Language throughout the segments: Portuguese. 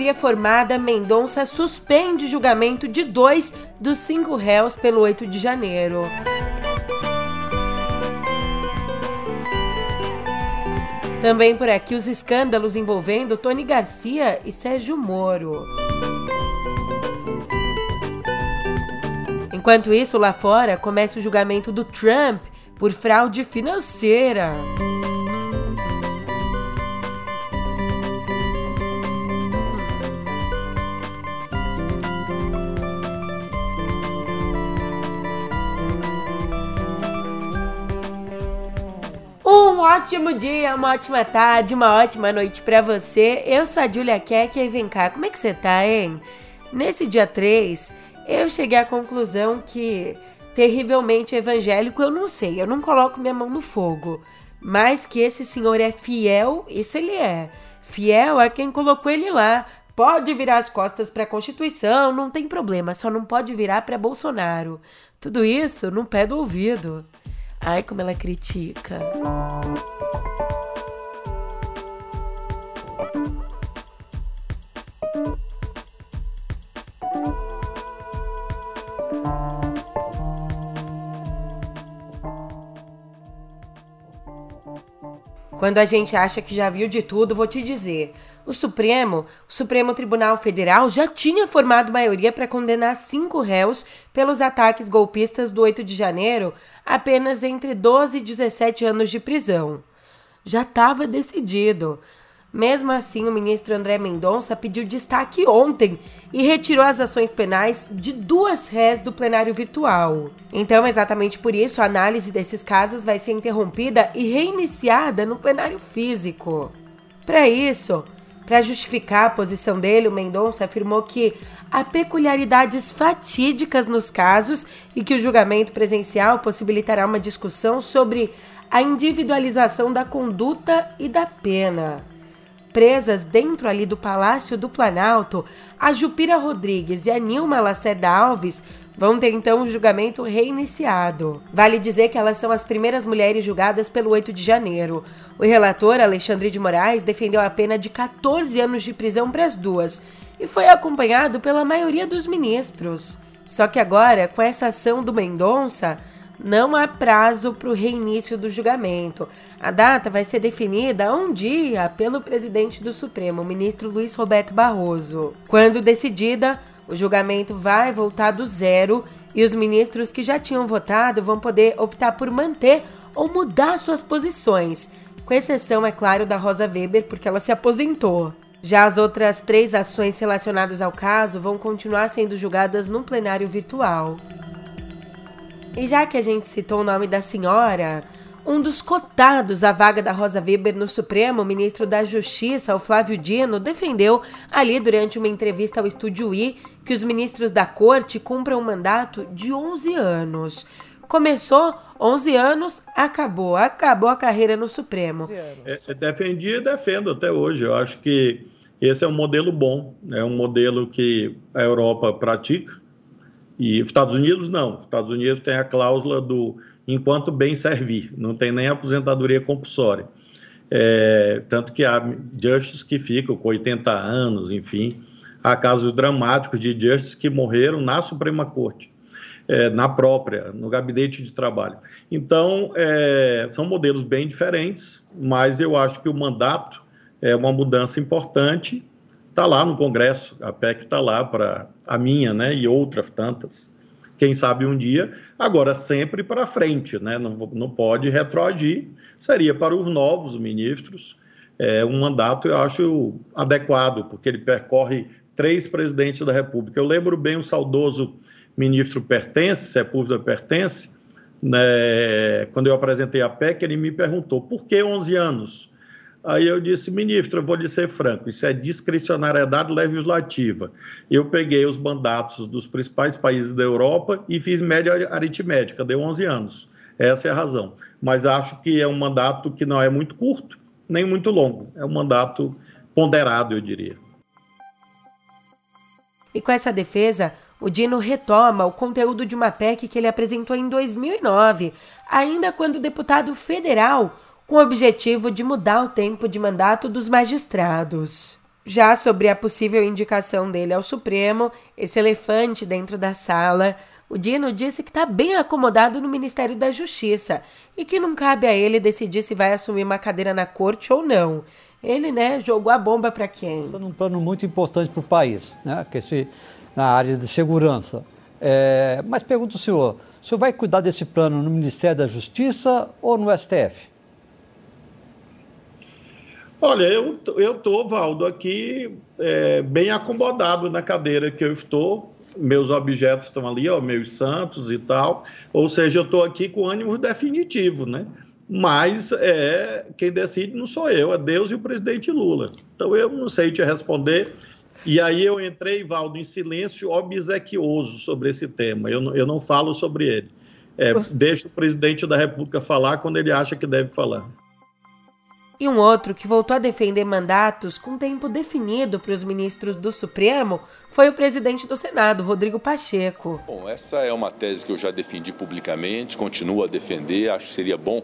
maioria formada, Mendonça suspende julgamento de dois dos cinco réus pelo 8 de janeiro. Também por aqui os escândalos envolvendo Tony Garcia e Sérgio Moro. Enquanto isso, lá fora, começa o julgamento do Trump por fraude financeira. Ótimo dia, uma ótima tarde, uma ótima noite para você. Eu sou a Julia Keck e vem cá, como é que você tá, hein? Nesse dia 3, eu cheguei à conclusão que terrivelmente evangélico eu não sei, eu não coloco minha mão no fogo. Mas que esse senhor é fiel, isso ele é. Fiel a quem colocou ele lá. Pode virar as costas para a Constituição, não tem problema, só não pode virar para Bolsonaro. Tudo isso no pé do ouvido. Ai, como ela critica. Quando a gente acha que já viu de tudo, vou te dizer. O Supremo, o Supremo Tribunal Federal, já tinha formado maioria para condenar cinco réus pelos ataques golpistas do 8 de janeiro apenas entre 12 e 17 anos de prisão. Já estava decidido. Mesmo assim, o ministro André Mendonça pediu destaque ontem e retirou as ações penais de duas réis do plenário virtual. Então, exatamente por isso, a análise desses casos vai ser interrompida e reiniciada no plenário físico. Para isso, para justificar a posição dele, o Mendonça afirmou que há peculiaridades fatídicas nos casos e que o julgamento presencial possibilitará uma discussão sobre a individualização da conduta e da pena presas dentro ali do Palácio do Planalto, a Jupira Rodrigues e a Nilma Lacerda Alves vão ter então o julgamento reiniciado. Vale dizer que elas são as primeiras mulheres julgadas pelo 8 de janeiro. O relator, Alexandre de Moraes, defendeu a pena de 14 anos de prisão para as duas e foi acompanhado pela maioria dos ministros. Só que agora, com essa ação do Mendonça, não há prazo para o reinício do julgamento. A data vai ser definida um dia pelo presidente do Supremo, ministro Luiz Roberto Barroso. Quando decidida, o julgamento vai voltar do zero e os ministros que já tinham votado vão poder optar por manter ou mudar suas posições, com exceção, é claro, da Rosa Weber, porque ela se aposentou. Já as outras três ações relacionadas ao caso vão continuar sendo julgadas no plenário virtual. E já que a gente citou o nome da senhora, um dos cotados à vaga da Rosa Weber no Supremo, o ministro da Justiça, o Flávio Dino, defendeu ali durante uma entrevista ao Estúdio I que os ministros da corte cumpram um mandato de 11 anos. Começou 11 anos, acabou, acabou a carreira no Supremo. É, defendi e defendo até hoje. Eu acho que esse é um modelo bom, é um modelo que a Europa pratica e os Estados Unidos não. Os Estados Unidos tem a cláusula do enquanto bem servir, não tem nem aposentadoria compulsória. É, tanto que há justices que ficam com 80 anos, enfim. Há casos dramáticos de justices que morreram na Suprema Corte, é, na própria, no gabinete de trabalho. Então, é, são modelos bem diferentes, mas eu acho que o mandato é uma mudança importante está lá no Congresso, a PEC está lá para a minha, né, e outras tantas. Quem sabe um dia, agora sempre para frente, né, não, não pode retroagir, seria para os novos ministros. É, um mandato eu acho adequado, porque ele percorre três presidentes da República. Eu lembro bem o saudoso ministro Pertence, Sepúlveda Pertence, né, quando eu apresentei a PEC, ele me perguntou por que 11 anos? Aí eu disse, ministro, eu vou lhe ser franco, isso é discricionariedade legislativa. Eu peguei os mandatos dos principais países da Europa e fiz média aritmética, deu 11 anos. Essa é a razão. Mas acho que é um mandato que não é muito curto, nem muito longo. É um mandato ponderado, eu diria. E com essa defesa, o Dino retoma o conteúdo de uma PEC que ele apresentou em 2009, ainda quando deputado federal com o objetivo de mudar o tempo de mandato dos magistrados. Já sobre a possível indicação dele ao Supremo, esse elefante dentro da sala, o Dino disse que está bem acomodado no Ministério da Justiça e que não cabe a ele decidir se vai assumir uma cadeira na corte ou não. Ele, né, jogou a bomba para quem? Está num plano muito importante para o país, né, que esse, na área de segurança. É, mas pergunto ao senhor, o senhor vai cuidar desse plano no Ministério da Justiça ou no STF? Olha, eu estou, Valdo, aqui é, bem acomodado na cadeira que eu estou. Meus objetos estão ali, ó, meus santos e tal. Ou seja, eu estou aqui com ânimo definitivo, né? Mas é, quem decide não sou eu, é Deus e o presidente Lula. Então eu não sei te responder. E aí eu entrei, Valdo, em silêncio obsequioso sobre esse tema. Eu, eu não falo sobre ele. É, deixa o presidente da República falar quando ele acha que deve falar e um outro que voltou a defender mandatos com tempo definido para os ministros do Supremo foi o presidente do Senado, Rodrigo Pacheco. Bom, essa é uma tese que eu já defendi publicamente, continuo a defender, acho que seria bom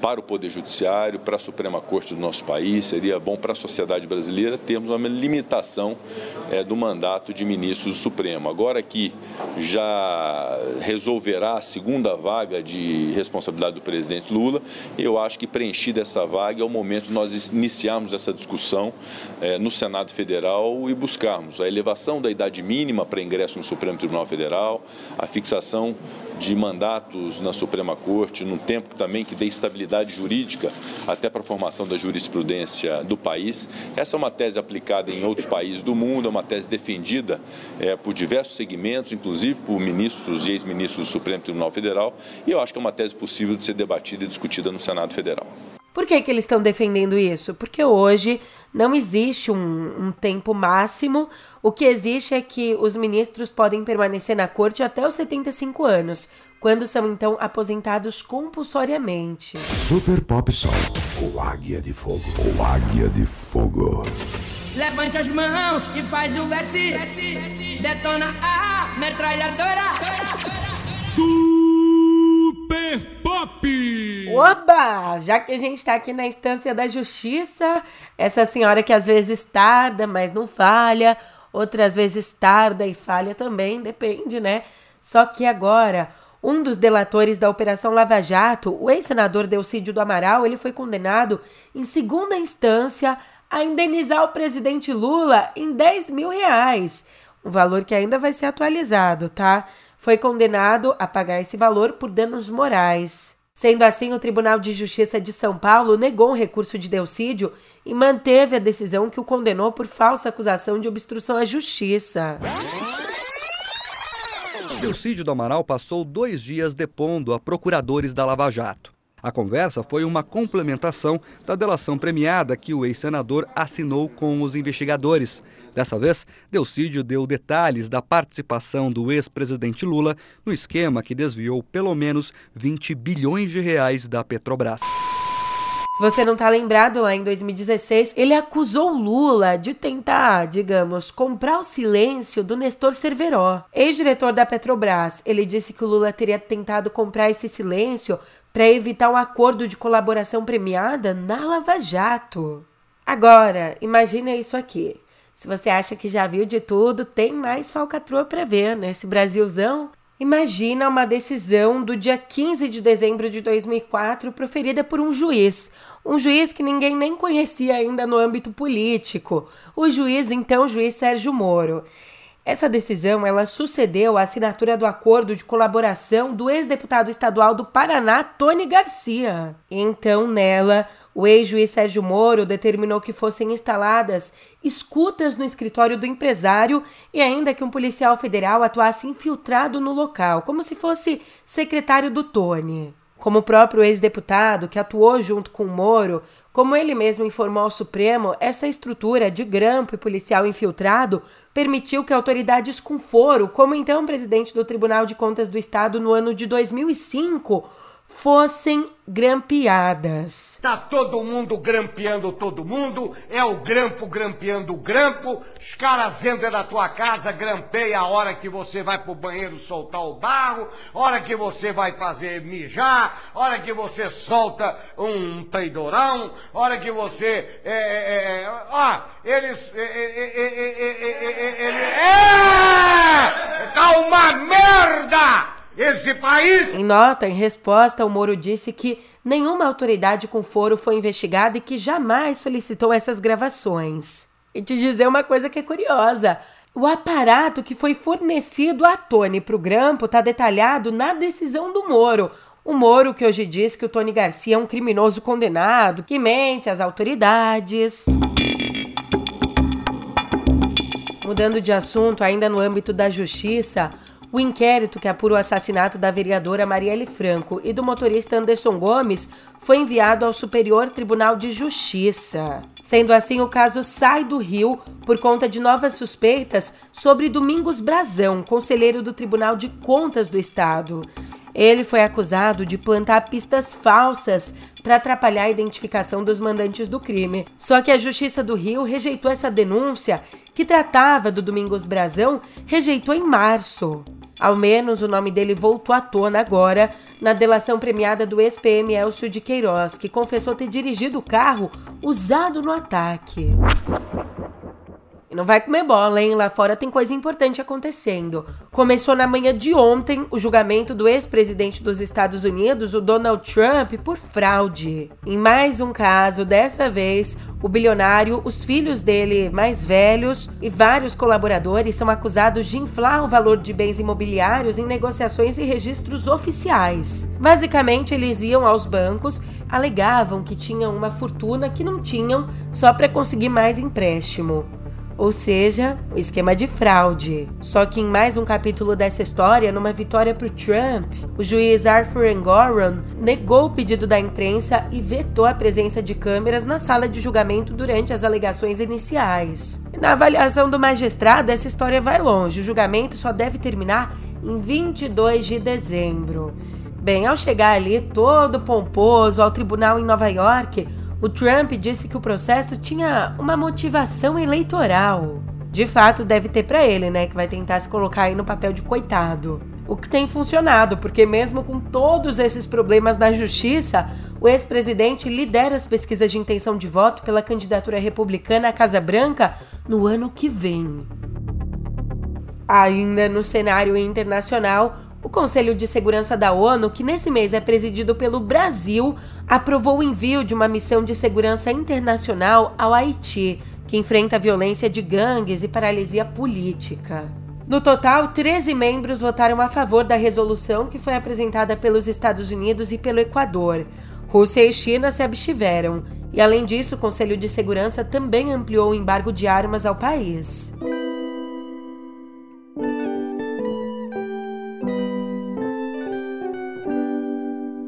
para o Poder Judiciário, para a Suprema Corte do nosso país, seria bom para a sociedade brasileira termos uma limitação é, do mandato de ministros do Supremo. Agora que já resolverá a segunda vaga de responsabilidade do presidente Lula, eu acho que preenchida essa vaga é o momento de nós iniciarmos essa discussão é, no Senado Federal e buscarmos a elevação da idade mínima para ingresso no Supremo Tribunal Federal, a fixação de mandatos na Suprema Corte, num tempo também que dê estabilidade jurídica até para a formação da jurisprudência do país. Essa é uma tese aplicada em outros países do mundo, é uma tese defendida é, por diversos segmentos, inclusive por ministros e ex-ministros do Supremo Tribunal Federal, e eu acho que é uma tese possível de ser debatida e discutida no Senado Federal. Por que, que eles estão defendendo isso? Porque hoje não existe um, um, tempo máximo. O que existe é que os ministros podem permanecer na corte até os 75 anos, quando são então aposentados compulsoriamente. Super Pop Som, o Águia de Fogo, o Águia de Fogo. Levante as mãos e faz o S. Detona a metralhadora. Super Pop! Oba! Já que a gente está aqui na instância da justiça, essa senhora que às vezes tarda, mas não falha, outras vezes tarda e falha também, depende, né? Só que agora, um dos delatores da Operação Lava Jato, o ex-senador Delcídio do Amaral, ele foi condenado em segunda instância a indenizar o presidente Lula em 10 mil reais. Um valor que ainda vai ser atualizado, tá? Foi condenado a pagar esse valor por danos morais. Sendo assim, o Tribunal de Justiça de São Paulo negou um recurso de Delcídio e manteve a decisão que o condenou por falsa acusação de obstrução à justiça. Delcídio do Amaral passou dois dias depondo a procuradores da Lava Jato. A conversa foi uma complementação da delação premiada que o ex-senador assinou com os investigadores. Dessa vez, Delcídio deu detalhes da participação do ex-presidente Lula no esquema que desviou pelo menos 20 bilhões de reais da Petrobras. Se você não está lembrado, lá em 2016, ele acusou Lula de tentar, digamos, comprar o silêncio do Nestor Cerveró, ex-diretor da Petrobras. Ele disse que o Lula teria tentado comprar esse silêncio para evitar um acordo de colaboração premiada na Lava Jato. Agora, imagina isso aqui. Se você acha que já viu de tudo, tem mais falcatrua para ver nesse Brasilzão. Imagina uma decisão do dia 15 de dezembro de 2004 proferida por um juiz. Um juiz que ninguém nem conhecia ainda no âmbito político. O juiz, então, juiz Sérgio Moro. Essa decisão ela sucedeu à assinatura do acordo de colaboração do ex-deputado estadual do Paraná, Tony Garcia. Então, nela, o ex-juiz Sérgio Moro determinou que fossem instaladas escutas no escritório do empresário e ainda que um policial federal atuasse infiltrado no local, como se fosse secretário do Tony. Como o próprio ex-deputado, que atuou junto com Moro, como ele mesmo informou ao Supremo, essa estrutura de grampo e policial infiltrado permitiu que autoridades com foro, como então o presidente do Tribunal de Contas do Estado no ano de 2005, fossem grampeadas. Tá todo mundo grampeando todo mundo, é o grampo grampeando o grampo, os caras entram na tua casa, grampeia a hora que você vai pro banheiro soltar o barro, hora que você vai fazer mijar, hora que você solta um peidorão, hora que você... É, é, é, ó, eles... É, é, é, tá uma merda! Esse país. Em nota, em resposta, o Moro disse que nenhuma autoridade com foro foi investigada e que jamais solicitou essas gravações. E te dizer uma coisa que é curiosa. O aparato que foi fornecido a Tony para o Grampo está detalhado na decisão do Moro. O Moro que hoje diz que o Tony Garcia é um criminoso condenado, que mente às autoridades. Mudando de assunto, ainda no âmbito da justiça, o inquérito que apura o assassinato da vereadora Marielle Franco e do motorista Anderson Gomes foi enviado ao Superior Tribunal de Justiça. Sendo assim, o caso sai do Rio por conta de novas suspeitas sobre Domingos Brazão, conselheiro do Tribunal de Contas do Estado. Ele foi acusado de plantar pistas falsas para atrapalhar a identificação dos mandantes do crime. Só que a Justiça do Rio rejeitou essa denúncia, que tratava do Domingos Brazão, rejeitou em março. Ao menos o nome dele voltou à tona agora na delação premiada do ex-PM Elcio de Queiroz, que confessou ter dirigido o carro usado no ataque. Não vai comer bola, hein? Lá fora tem coisa importante acontecendo. Começou na manhã de ontem o julgamento do ex-presidente dos Estados Unidos, o Donald Trump, por fraude. Em mais um caso, dessa vez, o bilionário, os filhos dele mais velhos e vários colaboradores são acusados de inflar o valor de bens imobiliários em negociações e registros oficiais. Basicamente, eles iam aos bancos, alegavam que tinham uma fortuna que não tinham só para conseguir mais empréstimo ou seja, o esquema de fraude. Só que em mais um capítulo dessa história, numa vitória para o Trump, o juiz Arthur Engoron negou o pedido da imprensa e vetou a presença de câmeras na sala de julgamento durante as alegações iniciais. Na avaliação do magistrado, essa história vai longe. O julgamento só deve terminar em 22 de dezembro. Bem, ao chegar ali todo pomposo ao tribunal em Nova York, o Trump disse que o processo tinha uma motivação eleitoral. De fato, deve ter para ele, né, que vai tentar se colocar aí no papel de coitado. O que tem funcionado, porque mesmo com todos esses problemas na justiça, o ex-presidente lidera as pesquisas de intenção de voto pela candidatura republicana à Casa Branca no ano que vem. Ainda no cenário internacional, Conselho de Segurança da ONU, que nesse mês é presidido pelo Brasil, aprovou o envio de uma missão de segurança internacional ao Haiti, que enfrenta a violência de gangues e paralisia política. No total, 13 membros votaram a favor da resolução que foi apresentada pelos Estados Unidos e pelo Equador. Rússia e China se abstiveram, e além disso, o Conselho de Segurança também ampliou o embargo de armas ao país.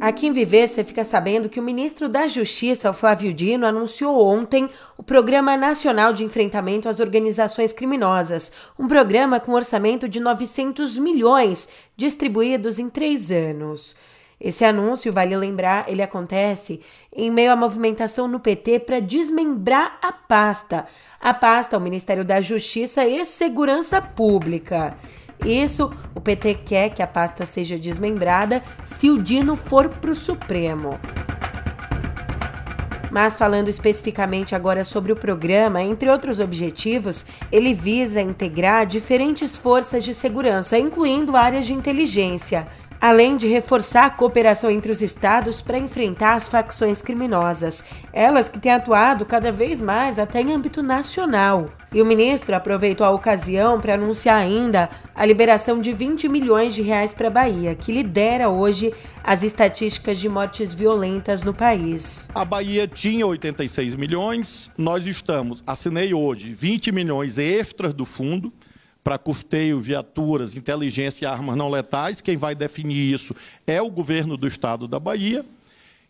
Aqui em Viver, você fica sabendo que o ministro da Justiça, o Flávio Dino, anunciou ontem o Programa Nacional de Enfrentamento às Organizações Criminosas, um programa com orçamento de 900 milhões, distribuídos em três anos. Esse anúncio, vale lembrar, ele acontece em meio à movimentação no PT para desmembrar a pasta. A pasta, o Ministério da Justiça e Segurança Pública. Isso, o PT quer que a pasta seja desmembrada se o Dino for para o Supremo. Mas falando especificamente agora sobre o programa, entre outros objetivos, ele visa integrar diferentes forças de segurança, incluindo áreas de inteligência, além de reforçar a cooperação entre os estados para enfrentar as facções criminosas, elas que têm atuado cada vez mais até em âmbito nacional. E o ministro aproveitou a ocasião para anunciar ainda a liberação de 20 milhões de reais para a Bahia, que lidera hoje as estatísticas de mortes violentas no país. A Bahia tinha 86 milhões, nós estamos, assinei hoje 20 milhões extras do fundo para custeio, viaturas, inteligência e armas não letais. Quem vai definir isso é o governo do estado da Bahia.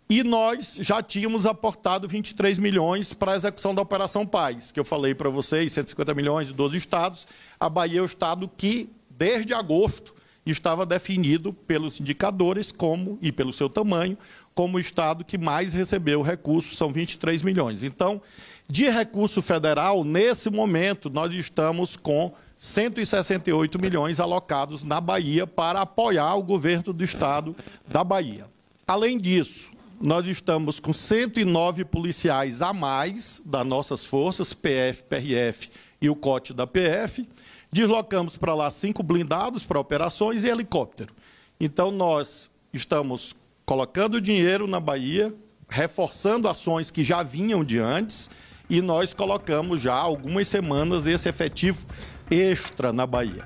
E nós já tínhamos aportado 23 milhões para a execução da Operação Paz, que eu falei para vocês, 150 milhões de 12 estados. A Bahia é o estado que, desde agosto, estava definido pelos indicadores como e pelo seu tamanho como o estado que mais recebeu recursos, são 23 milhões. Então, de recurso federal, nesse momento, nós estamos com 168 milhões alocados na Bahia para apoiar o governo do estado da Bahia. Além disso, nós estamos com 109 policiais a mais das nossas forças, PF, PRF e o COT da PF. Deslocamos para lá cinco blindados para operações e helicóptero. Então, nós estamos colocando dinheiro na Bahia, reforçando ações que já vinham de antes, e nós colocamos já há algumas semanas esse efetivo extra na Bahia.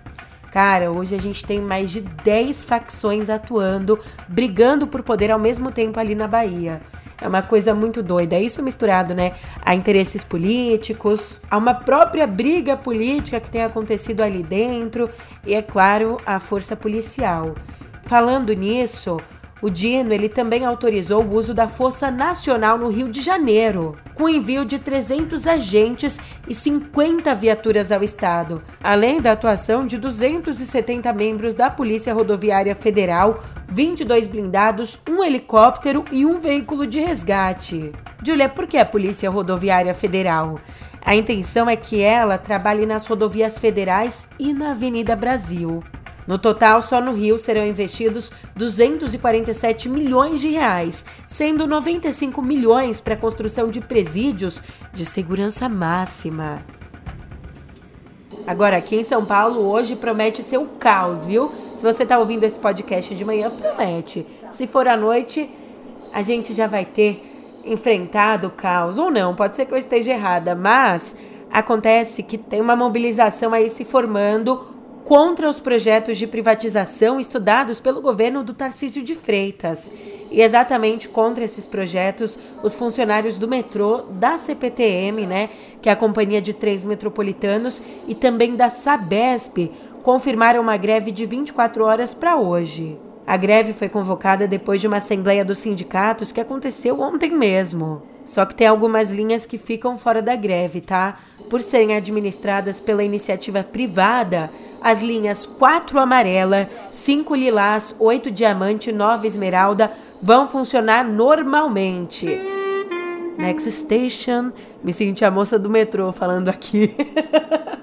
Cara, hoje a gente tem mais de 10 facções atuando, brigando por poder ao mesmo tempo ali na Bahia. É uma coisa muito doida. É isso misturado, né, a interesses políticos, a uma própria briga política que tem acontecido ali dentro e, é claro, a força policial. Falando nisso, o Dino ele também autorizou o uso da Força Nacional no Rio de Janeiro, com envio de 300 agentes e 50 viaturas ao estado, além da atuação de 270 membros da Polícia Rodoviária Federal, 22 blindados, um helicóptero e um veículo de resgate. Julia, por que a Polícia Rodoviária Federal? A intenção é que ela trabalhe nas rodovias federais e na Avenida Brasil. No total, só no Rio serão investidos 247 milhões de reais, sendo 95 milhões para a construção de presídios de segurança máxima. Agora, aqui em São Paulo, hoje promete ser o caos, viu? Se você está ouvindo esse podcast de manhã, promete. Se for à noite, a gente já vai ter enfrentado o caos. Ou não, pode ser que eu esteja errada, mas acontece que tem uma mobilização aí se formando contra os projetos de privatização estudados pelo governo do Tarcísio de Freitas. E exatamente contra esses projetos, os funcionários do metrô, da CPTM, né, que é a companhia de trens metropolitanos, e também da Sabesp, confirmaram uma greve de 24 horas para hoje. A greve foi convocada depois de uma assembleia dos sindicatos que aconteceu ontem mesmo. Só que tem algumas linhas que ficam fora da greve, tá? Por serem administradas pela iniciativa privada, as linhas 4 amarela, 5 lilás, 8 diamante, 9 esmeralda vão funcionar normalmente. Next station, me senti a moça do metrô falando aqui.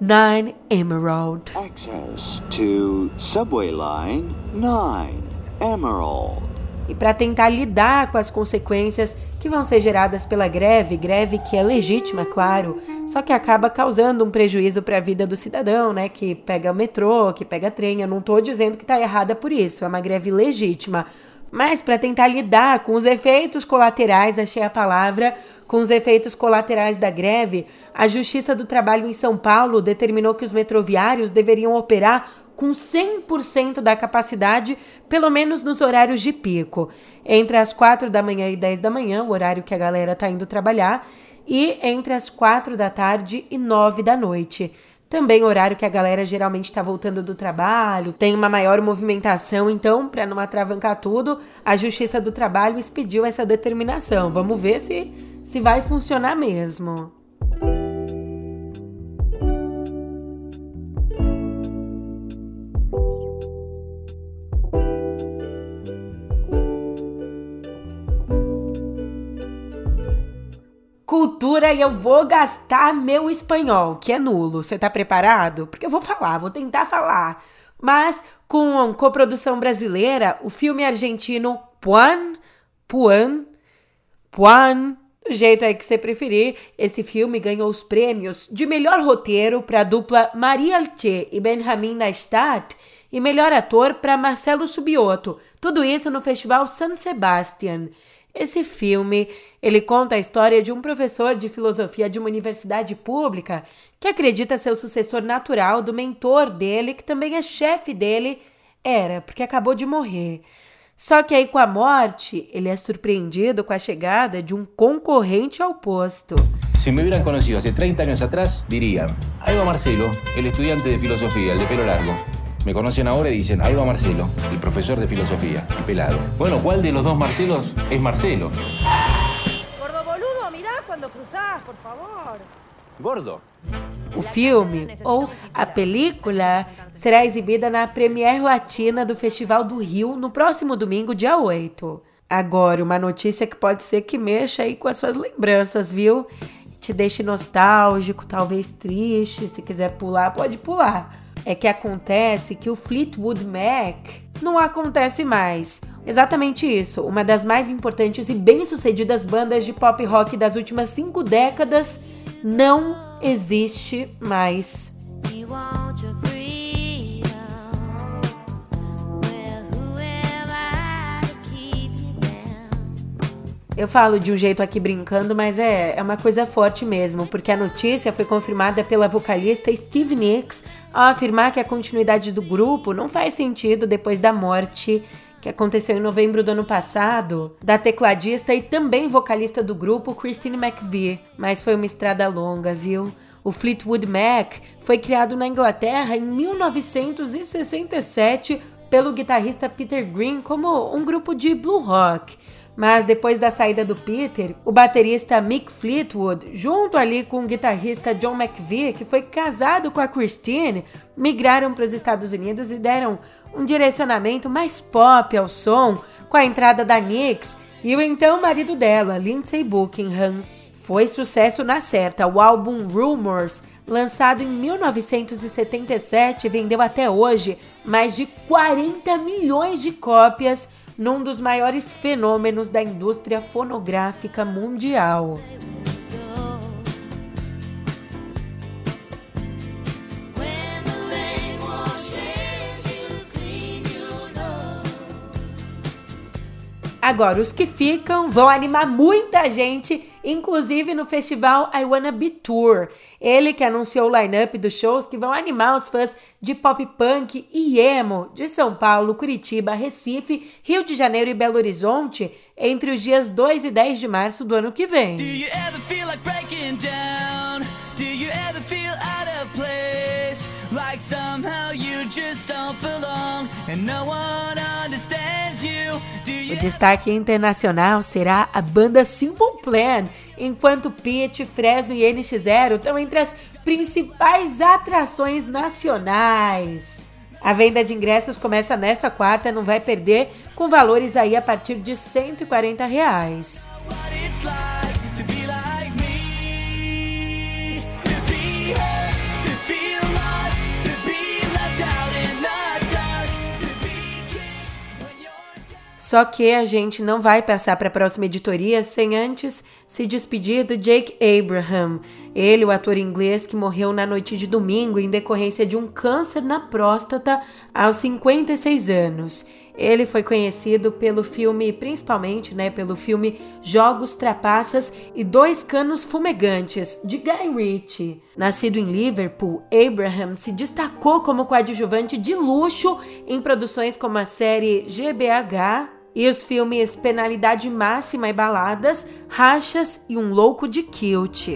9 Emerald. Access to subway line 9 Emerald e para tentar lidar com as consequências que vão ser geradas pela greve, greve que é legítima, claro, só que acaba causando um prejuízo para a vida do cidadão, né, que pega o metrô, que pega trem. Eu não estou dizendo que está errada por isso, é uma greve legítima. Mas para tentar lidar com os efeitos colaterais, achei a palavra, com os efeitos colaterais da greve, a Justiça do Trabalho em São Paulo determinou que os metroviários deveriam operar com 100% da capacidade, pelo menos nos horários de pico, entre as 4 da manhã e 10 da manhã, o horário que a galera tá indo trabalhar, e entre as 4 da tarde e 9 da noite. Também horário que a galera geralmente está voltando do trabalho, tem uma maior movimentação, então, para não atravancar tudo, a Justiça do Trabalho expediu essa determinação. Vamos ver se, se vai funcionar mesmo. Cultura e eu vou gastar meu espanhol, que é nulo. Você tá preparado? Porque eu vou falar, vou tentar falar. Mas com coprodução brasileira, o filme argentino Puan, Puan, Puan, do jeito aí que você preferir, esse filme ganhou os prêmios de melhor roteiro para a dupla Maria Alche e Benjamin Neistat e melhor ator para Marcelo Subioto. Tudo isso no Festival San Sebastian. Esse filme, ele conta a história de um professor de filosofia de uma universidade pública que acredita ser o sucessor natural do mentor dele, que também é chefe dele, era, porque acabou de morrer. Só que aí com a morte, ele é surpreendido com a chegada de um concorrente ao posto. Se me hubieran conocido hace 30 años atrás, dirían, ahí va Marcelo, el estudiante de filosofía, el de pelo largo. Me conocen ahora y dicen, ahí va Marcelo, el profesor de filosofía, el pelado. Bueno, ¿cuál de los dos Marcelos es Marcelo? Gordo boludo, mirá cuando cruzás, por favor. Gordo. O filme, ou a película, será exibida na Premiere Latina do Festival do Rio no próximo domingo, dia 8. Agora, uma notícia que pode ser que mexa aí com as suas lembranças, viu? Te deixe nostálgico, talvez triste. Se quiser pular, pode pular. É que acontece que o Fleetwood Mac não acontece mais. Exatamente isso. Uma das mais importantes e bem-sucedidas bandas de pop rock das últimas cinco décadas não existe mais. Eu falo de um jeito aqui brincando, mas é, é uma coisa forte mesmo, porque a notícia foi confirmada pela vocalista Steve Nicks ao afirmar que a continuidade do grupo não faz sentido depois da morte que aconteceu em novembro do ano passado, da tecladista e também vocalista do grupo Christine McVie, mas foi uma estrada longa, viu? O Fleetwood Mac foi criado na Inglaterra em 1967 pelo guitarrista Peter Green como um grupo de blue rock. Mas depois da saída do Peter, o baterista Mick Fleetwood, junto ali com o guitarrista John McVie, que foi casado com a Christine, migraram para os Estados Unidos e deram um direcionamento mais pop ao som, com a entrada da Nix e o então marido dela, Lindsay Buckingham. Foi sucesso na certa. O álbum Rumors, lançado em 1977, vendeu até hoje mais de 40 milhões de cópias num dos maiores fenômenos da indústria fonográfica mundial. Agora, os que ficam vão animar muita gente, inclusive no festival I Wanna Be Tour. Ele que anunciou o line-up dos shows que vão animar os fãs de pop punk e emo de São Paulo, Curitiba, Recife, Rio de Janeiro e Belo Horizonte entre os dias 2 e 10 de março do ano que vem. Somehow you just don't belong and no one you. O destaque internacional será a banda Simple Plan, enquanto Pitch, Fresno e NX0 estão entre as principais atrações nacionais. A venda de ingressos começa nesta quarta, não vai perder, com valores aí a partir de 140 reais. Só que a gente não vai passar para a próxima editoria sem antes se despedir do Jake Abraham. Ele, o ator inglês que morreu na noite de domingo em decorrência de um câncer na próstata aos 56 anos. Ele foi conhecido pelo filme, principalmente, né, pelo filme Jogos Trapaças e Dois Canos Fumegantes, de Guy Ritchie. Nascido em Liverpool, Abraham se destacou como coadjuvante de luxo em produções como a série GBH, e os filmes Penalidade Máxima e Baladas, Rachas e Um Louco de Kilt.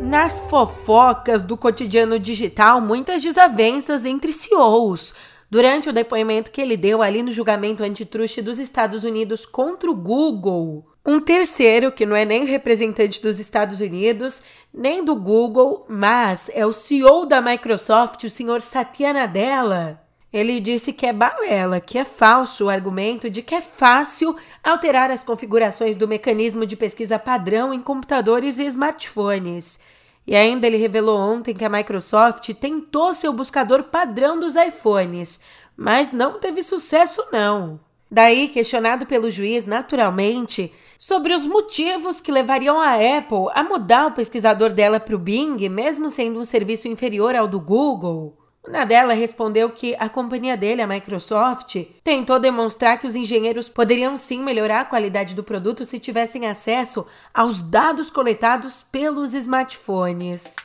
Nas fofocas do cotidiano digital, muitas desavenças entre CEOs. Durante o depoimento que ele deu ali no julgamento antitruste dos Estados Unidos contra o Google, um terceiro, que não é nem representante dos Estados Unidos, nem do Google, mas é o CEO da Microsoft, o senhor Satya Nadella. Ele disse que é balela, que é falso o argumento de que é fácil alterar as configurações do mecanismo de pesquisa padrão em computadores e smartphones. E ainda ele revelou ontem que a Microsoft tentou seu buscador padrão dos iPhones, mas não teve sucesso não. Daí, questionado pelo juiz naturalmente sobre os motivos que levariam a Apple a mudar o pesquisador dela para o Bing, mesmo sendo um serviço inferior ao do Google, Nadella respondeu que a companhia dele, a Microsoft, tentou demonstrar que os engenheiros poderiam sim melhorar a qualidade do produto se tivessem acesso aos dados coletados pelos smartphones.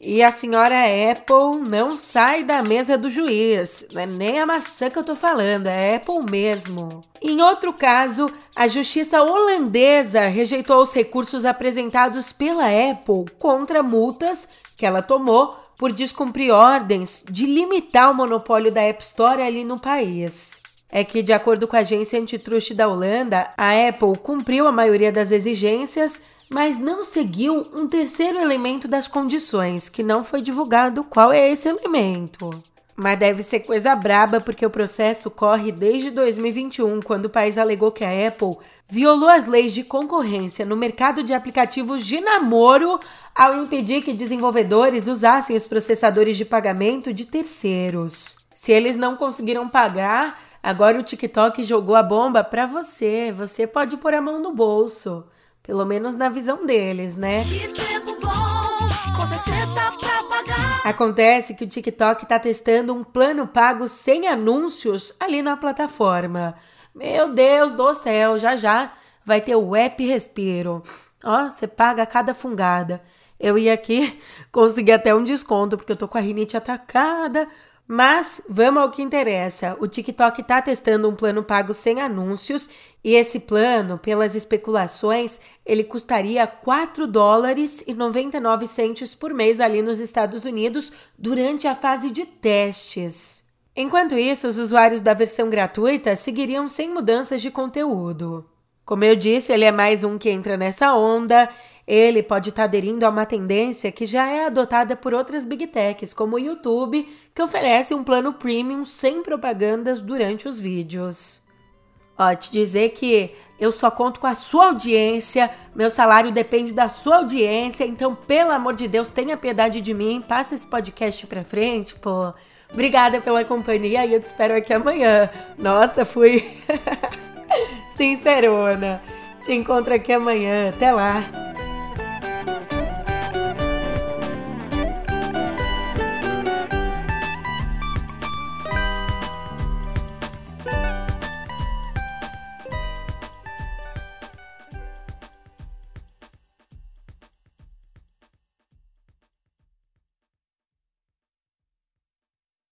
E a senhora Apple não sai da mesa do juiz. Não é nem a maçã que eu tô falando, é Apple mesmo. Em outro caso, a justiça holandesa rejeitou os recursos apresentados pela Apple contra multas que ela tomou por descumprir ordens de limitar o monopólio da App Store ali no país. é que, de acordo com a agência antitruste da Holanda, a Apple cumpriu a maioria das exigências, mas não seguiu um terceiro elemento das condições, que não foi divulgado qual é esse elemento. Mas deve ser coisa braba porque o processo corre desde 2021, quando o país alegou que a Apple violou as leis de concorrência no mercado de aplicativos de namoro ao impedir que desenvolvedores usassem os processadores de pagamento de terceiros. Se eles não conseguiram pagar, agora o TikTok jogou a bomba para você. Você pode pôr a mão no bolso. Pelo menos na visão deles, né? Acontece que o TikTok está testando um plano pago sem anúncios ali na plataforma. Meu Deus do céu, já já vai ter o app Respiro. Ó, você paga cada fungada. Eu ia aqui conseguir até um desconto, porque eu tô com a rinite atacada, mas vamos ao que interessa. O TikTok está testando um plano pago sem anúncios e esse plano, pelas especulações, ele custaria 4 dólares e 99 centos por mês ali nos Estados Unidos durante a fase de testes. Enquanto isso, os usuários da versão gratuita seguiriam sem mudanças de conteúdo. Como eu disse, ele é mais um que entra nessa onda ele pode estar tá aderindo a uma tendência que já é adotada por outras big techs, como o YouTube, que oferece um plano premium sem propagandas durante os vídeos. Ó, te dizer que eu só conto com a sua audiência, meu salário depende da sua audiência, então, pelo amor de Deus, tenha piedade de mim, passa esse podcast pra frente, pô. Obrigada pela companhia e eu te espero aqui amanhã. Nossa, fui sincerona. Te encontro aqui amanhã. Até lá.